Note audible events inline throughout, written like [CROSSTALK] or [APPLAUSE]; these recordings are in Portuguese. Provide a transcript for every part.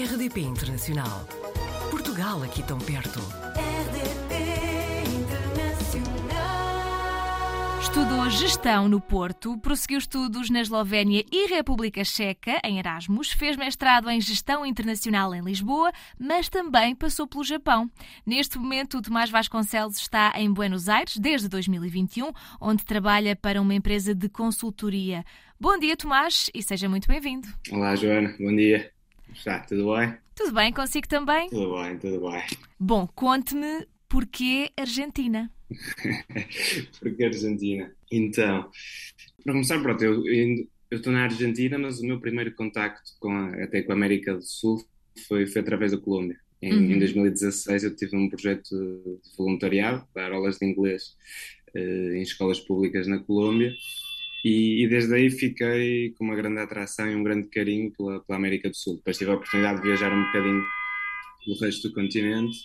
RDP Internacional. Portugal aqui tão perto. RDP Internacional. Estudou gestão no Porto, prosseguiu estudos na Eslovénia e República Checa, em Erasmus, fez mestrado em gestão internacional em Lisboa, mas também passou pelo Japão. Neste momento, o Tomás Vasconcelos está em Buenos Aires desde 2021, onde trabalha para uma empresa de consultoria. Bom dia, Tomás, e seja muito bem-vindo. Olá, Joana, bom dia. Está tudo bem? Tudo bem consigo também? Tudo bem, tudo bem. Bom, conte-me porquê Argentina. [LAUGHS] Porque Argentina? Então, para começar, pronto, eu eu estou na Argentina, mas o meu primeiro contacto com a, até com a América do Sul foi, foi através da Colômbia. Em, Uhum. em 2016 eu tive um projeto de voluntariado, dar aulas de inglês eh, em escolas públicas na Colômbia e, e desde aí fiquei com uma grande atração e um grande carinho pela, pela América do Sul. Depois tive a oportunidade de viajar um bocadinho pelo resto do continente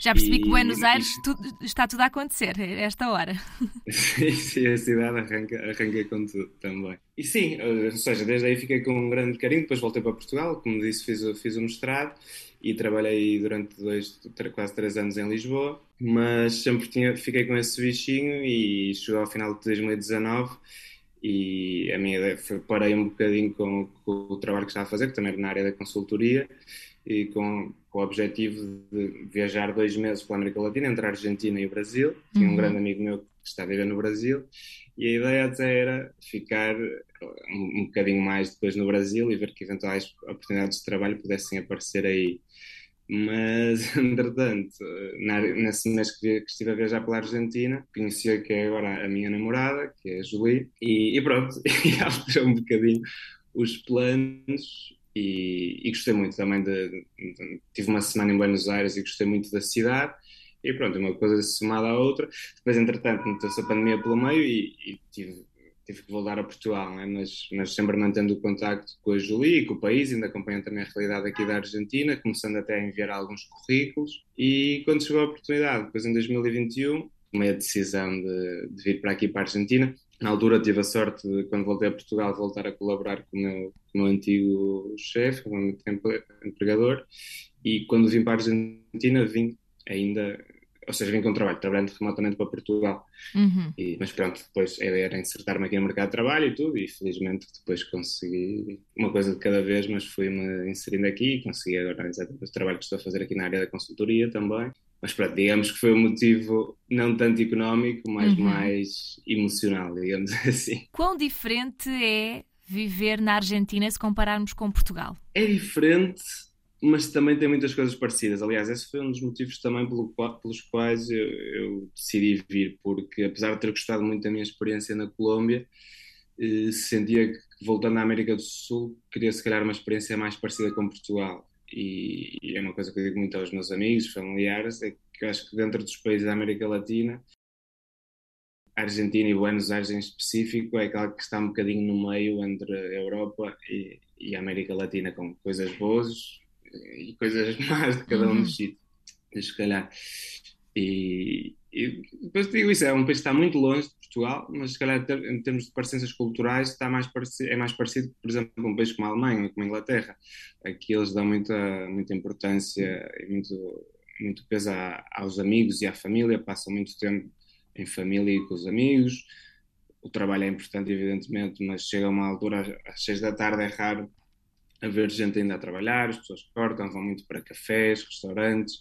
Já percebi que E- Buenos Aires tudo- está tudo a acontecer a esta hora. [LAUGHS] Sim, sim, a cidade arranca, arranca com tudo também. E sim, eh, ou seja, desde aí fiquei com um grande carinho, depois voltei para Portugal, como disse, fiz, o- fiz o mestrado e trabalhei durante dois, quase três anos em Lisboa, mas sempre tinha, fiquei com esse bichinho e chegou ao final de 2019 e a minha ideia foi, parei um bocadinho com, com o trabalho que estava a fazer, que também era na área da consultoria, e com, com o objetivo de viajar dois meses pela América Latina, entre a Argentina e o Brasil. Tinha um Uhum. grande amigo meu que está a viver no Brasil, e a ideia até era ficar um, um bocadinho mais depois no Brasil e ver que eventuais oportunidades de trabalho pudessem aparecer aí. Mas, [LAUGHS] entretanto, na- nesse mês que, que estive a viajar pela Argentina, conheci a que é agora a minha namorada, que é a Julie, e, e pronto, [LAUGHS] e alterou um bocadinho os planos e, e gostei muito também de, de- Tive uma semana em Buenos Aires e gostei muito da cidade, e pronto, uma coisa somada à outra. Depois, entretanto, meteu-se a pandemia pelo meio e, e tive, tive que voltar a Portugal, não é? mas, mas sempre mantendo o contacto com a Julie e com o país, ainda acompanhando também a realidade aqui da Argentina, começando até a enviar alguns currículos. E quando chegou a oportunidade, depois em 2021, tomei a decisão de, de vir para aqui, para a Argentina. Na altura tive a sorte de, quando voltei a Portugal, voltar a colaborar com o meu, com o meu antigo chefe, com o meu empre- empregador. E quando vim para a Argentina, vim ainda, ou seja, vim com trabalho, trabalhando remotamente para Portugal. Uhum. E- mas pronto, depois a ideia era insertar-me aqui no mercado de trabalho e tudo, e felizmente depois consegui uma coisa de cada vez, mas fui-me inserindo aqui e consegui agora exatamente o trabalho que estou a fazer aqui na área da consultoria também. Mas pronto, digamos que foi um motivo não tanto económico, mas Uhum. mais emocional, digamos [LAUGHS] assim. Quão diferente é viver na Argentina se compararmos com Portugal? É diferente, mas também tem muitas coisas parecidas. Aliás, esse foi um dos motivos também pelo pelos quais eu, eu decidi vir, porque apesar de ter gostado muito da minha experiência na Colômbia, eh, sentia que voltando à América do Sul queria se calhar uma experiência mais parecida com Portugal. E, e é uma coisa que eu digo muito aos meus amigos, familiares, é que acho que dentro dos países da América Latina, a Argentina e Buenos Aires em específico é aquela que está um bocadinho no meio entre a Europa e, e a América Latina, com coisas boas e coisas [LAUGHS] más de cada um Uhum. dos sítios, se calhar. E, e depois digo isso, é um país que está muito longe de Portugal, mas se calhar em termos de parecenças culturais está mais parecido, é mais parecido, por exemplo, com um país como a Alemanha, como a Inglaterra. Aqui eles dão muita, muita importância e muito, muito peso a- aos amigos e à família, passam muito tempo em família e com os amigos. O trabalho é importante, evidentemente, mas chega a uma altura, às seis da tarde, é raro haver gente ainda a trabalhar, as pessoas cortam, vão muito para cafés, restaurantes,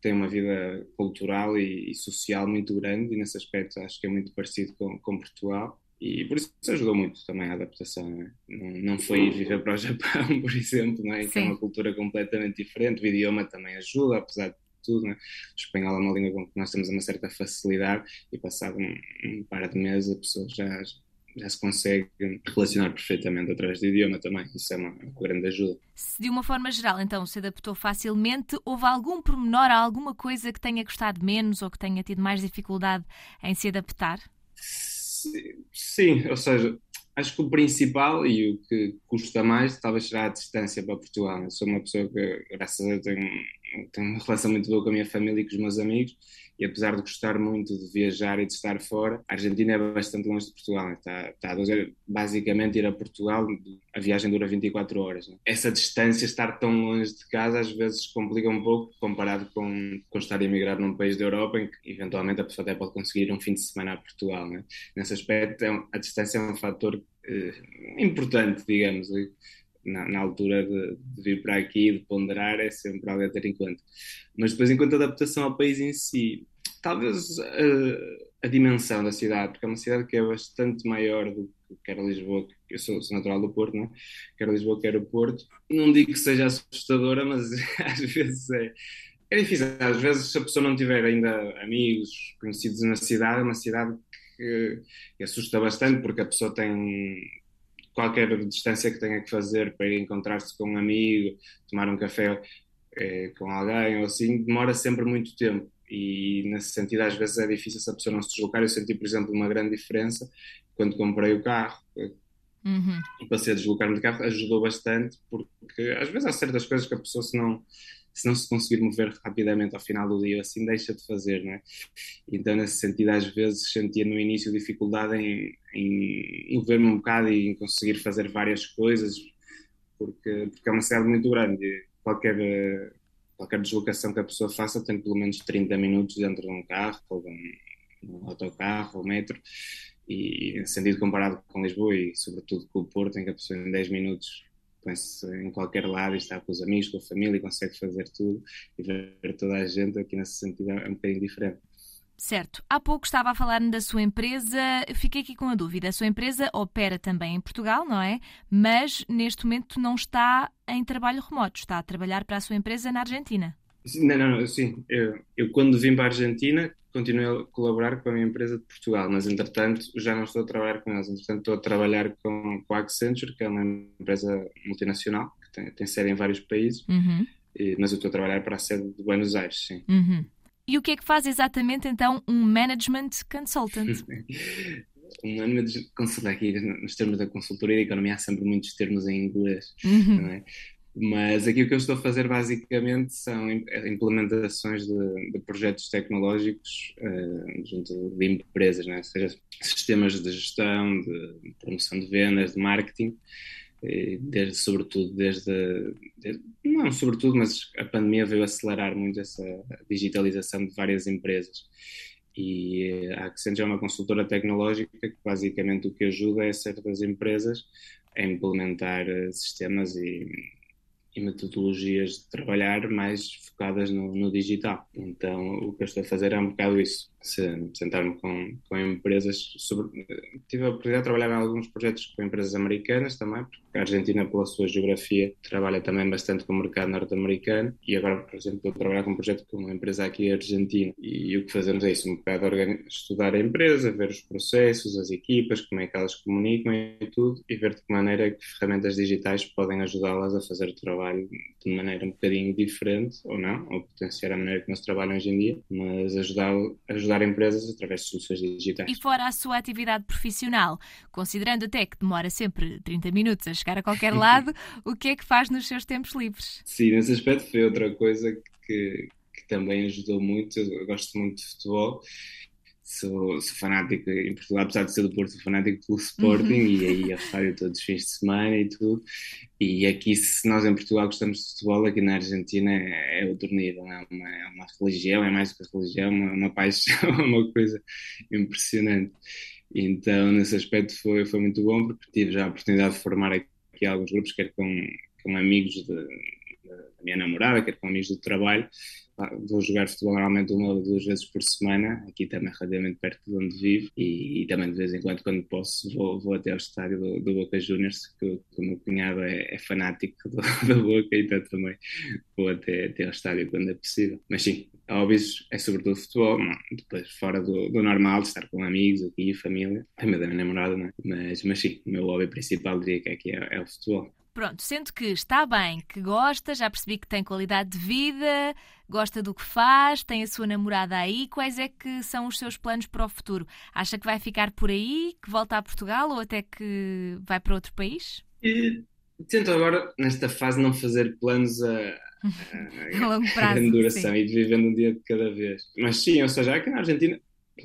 têm uma vida cultural e, e social muito grande, e nesse aspecto acho que é muito parecido com, com Portugal. E por isso ajudou muito também a adaptação. não é? Não, não foi ir viver para o Japão, [LAUGHS] por exemplo, não é? que é uma cultura completamente diferente. O idioma também ajuda, apesar de tudo. não é? O espanhol é uma língua com que nós temos uma certa facilidade e passado um, um par de meses a pessoa já, já se consegue relacionar perfeitamente através do idioma também. Isso é uma, grande ajuda. Se de uma forma geral, então, se adaptou facilmente, houve algum pormenor, alguma coisa que tenha gostado menos ou que tenha tido mais dificuldade em se adaptar? Si- Sim, ou seja, acho que o principal e o que custa mais talvez será a distância para Portugal. Eu sou uma pessoa que, graças a Deus, tenho, tenho uma relação muito boa com a minha família e com os meus amigos e apesar de gostar muito de viajar e de estar fora, a Argentina é bastante longe de Portugal. Né? Está, está a dizer, basicamente ir a Portugal, a viagem dura 24 horas. Né? Essa distância, estar tão longe de casa, às vezes complica um pouco comparado com, com estar a emigrar num país da Europa em que eventualmente a pessoa até pode conseguir ir um fim de semana a Portugal. Né? Nesse aspecto, é a distância é um fator eh, importante, digamos na, na altura de, de, vir para aqui, de ponderar, é sempre algo a ter em conta. Mas depois, enquanto adaptação ao país em si, talvez uh, a dimensão da cidade, porque é uma cidade que é bastante maior do que era Lisboa, eu sou, sou natural do Porto, não é? Quer Lisboa, quer o Porto. Não digo que seja assustadora, mas [LAUGHS] às vezes é, é difícil. Às vezes, se a pessoa não tiver ainda amigos, conhecidos na cidade, é uma cidade que, que assusta bastante, porque a pessoa tem qualquer distância que tenha que fazer para ir encontrar-se com um amigo, tomar um café eh, com alguém ou assim, demora sempre muito tempo. E nesse sentido, às vezes é difícil se a pessoa não se deslocar. Eu senti, por exemplo, uma grande diferença quando comprei o carro. Uhum. E passei a deslocar-me de carro, ajudou bastante, porque às vezes há certas coisas que a pessoa, se não, se não se conseguir mover rapidamente ao final do dia, assim deixa de fazer, não é? Então, nesse sentido, às vezes sentia no início dificuldade em, em mover-me um bocado e em conseguir fazer várias coisas, porque, porque é uma cidade muito grande. Qualquer, qualquer deslocação que a pessoa faça tem pelo menos 30 minutos dentro de um carro, ou de um, um autocarro, ou metro, e nesse sentido, comparado com Lisboa e sobretudo com o Porto, em que a pessoa em 10 minutos põe-se em qualquer lado e está com os amigos, com a família e consegue fazer tudo e ver toda a gente aqui nesse sentido é um bocadinho diferente. Certo. Há pouco estava a falar-me da sua empresa. Fiquei aqui com a dúvida. A sua empresa opera também em Portugal, não é? Mas neste momento não está em trabalho remoto. Está a trabalhar para a sua empresa na Argentina. Não, não, não sim. Eu, eu quando vim para a Argentina continuei a colaborar com a minha empresa de Portugal, mas entretanto já não estou a trabalhar com eles. Entretanto estou a trabalhar com, com a Accenture, que é uma empresa multinacional que tem, tem sede em vários países, uhum. e, mas eu estou a trabalhar para a sede de Buenos Aires, sim. Uhum. E o que é que faz exatamente então um management consultant? [LAUGHS] um management consultant aqui nos termos da consultoria e economia há sempre muitos termos em inglês, uhum. não é? Mas aqui o que eu estou a fazer basicamente são implementações de, de projetos tecnológicos uh, junto de empresas, né? seja sistemas de gestão, de promoção de vendas, de marketing, desde, sobretudo desde, desde, não sobretudo, mas a pandemia veio acelerar muito essa digitalização de várias empresas. E a Accenture é uma consultora tecnológica que basicamente o que ajuda é certas empresas a implementar eh, sistemas e e metodologias de trabalhar mais focadas no, no, digital. Então, o que eu estou a fazer é um bocado isso. Sentar-me com, com empresas. Sobre, tive a oportunidade de trabalhar em alguns projetos com empresas americanas também, porque a Argentina, pela sua geografia, trabalha também bastante com o mercado norte-americano. E agora, por exemplo, estou a trabalhar com um projeto com uma empresa aqui argentina. E, e o que fazemos é isso: um bocado estudar a empresa, ver os processos, as equipas, como é que elas comunicam e tudo, e ver de que maneira é que ferramentas digitais podem ajudá-las a fazer o trabalho de maneira um bocadinho diferente, ou não, ou potenciar a maneira que nós trabalhamos hoje em dia, mas ajudar, ajudar empresas através de soluções digitais. E fora a sua atividade profissional, considerando até que demora sempre 30 minutos a chegar a qualquer lado, o que é que faz nos seus tempos livres? Sim, nesse aspecto foi outra coisa que, que também ajudou muito. Eu gosto muito de futebol sou, sou fanático em Portugal, apesar de ser do Porto, sou fanático do Sporting uhum. e aí ao estádio todos os fins de semana e tudo. E aqui, se nós em Portugal gostamos de futebol, aqui na Argentina é, é outro nível, é uma, é uma religião, é mais do que religião, é uma, uma paixão, é [LAUGHS] uma coisa impressionante. Então, nesse aspecto foi, foi muito bom, porque tive já a oportunidade de formar aqui alguns grupos, quer com, com amigos de, da minha namorada, quer com amigos do trabalho, vou jogar futebol normalmente uma ou duas vezes por semana, aqui também relativamente perto de onde vivo, e, e, também de vez em quando, quando posso, vou, vou até ao estádio do, do Boca Juniors, que, que o meu cunhado é, é fanático do, [LAUGHS] do, Boca, então também vou até, até ao estádio quando é possível. Mas sim, hobbies é sobretudo futebol, depois fora do, do, normal, estar com amigos aqui, família, também da minha namorada, é? mas, mas sim, o meu hobby principal diria que aqui é, é o futebol. Pronto, sendo que está bem, que gosta, já percebi que tem qualidade de vida, gosta do que faz, tem a sua namorada aí, quais é que são os seus planos para o futuro? Acha que vai ficar por aí, que volta a Portugal ou até que vai para outro país? E, tento agora, nesta fase, não fazer planos a, a [LAUGHS] longo prazo. duração e de vivendo um dia de cada vez. Mas sim, ou seja, aqui na Argentina,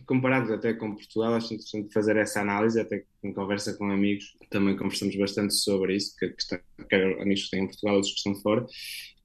comparado até com Portugal, acho interessante fazer essa análise, até em conversa com amigos, também conversamos bastante sobre isso, que, que quer amigos que têm em Portugal, outros que estão fora,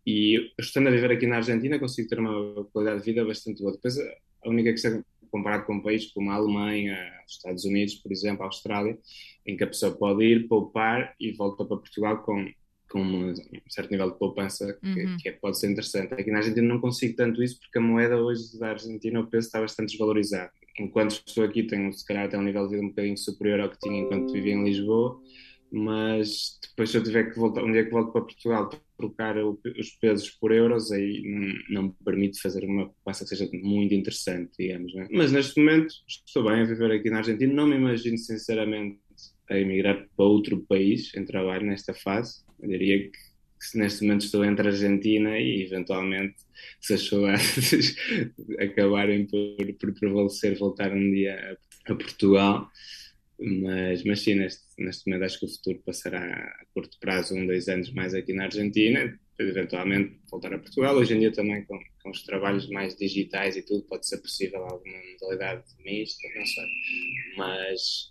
e estando a viver aqui na Argentina consigo ter uma qualidade de vida bastante boa. Depois, a única questão, comparado com países como a Alemanha, os Estados Unidos, por exemplo, a Austrália, em que a pessoa pode ir, poupar e volta para Portugal com com um certo nível de poupança que, uhum. que, é, pode ser interessante. Aqui na Argentina não consigo tanto isso porque a moeda hoje da Argentina, o peso está bastante desvalorizado. Enquanto estou aqui, tenho se calhar até um nível de vida um bocadinho superior ao que tinha enquanto vivia em Lisboa, mas depois se eu tiver que voltar, um dia que volto para Portugal, trocar o, os pesos por euros, aí não, me permite fazer uma poupança que seja muito interessante, digamos. Né? Mas neste momento estou bem a viver aqui na Argentina, não me imagino sinceramente a emigrar para outro país em trabalho nesta fase. Eu diria que, que neste momento estou entre a Argentina e eventualmente se as [LAUGHS] saudades acabarem por, por prevalecer voltar um dia a, a Portugal. Mas, mas sim, neste, neste momento acho que o futuro passará a curto prazo, um, dois anos mais aqui na Argentina, eventualmente voltar a Portugal. Hoje em dia também com, com os trabalhos mais digitais e tudo pode ser possível alguma modalidade mista, não sei. Mas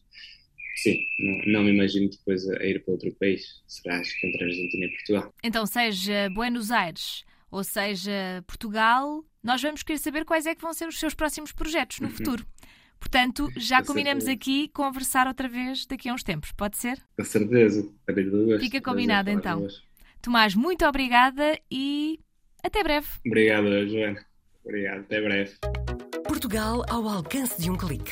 sim, não, não, me imagino depois a, ir para outro país. Será acho que entre a Argentina e Portugal. Então, seja Buenos Aires ou seja Portugal, nós vamos querer saber quais é que vão ser os seus próximos projetos no uhum. futuro. Portanto, já combinamos aqui conversar outra vez daqui a uns tempos, pode ser? Com certeza. Fica combinado então. Tomás, muito obrigada e até breve. Obrigado, Joana. Obrigado, até breve. Portugal ao alcance de um clique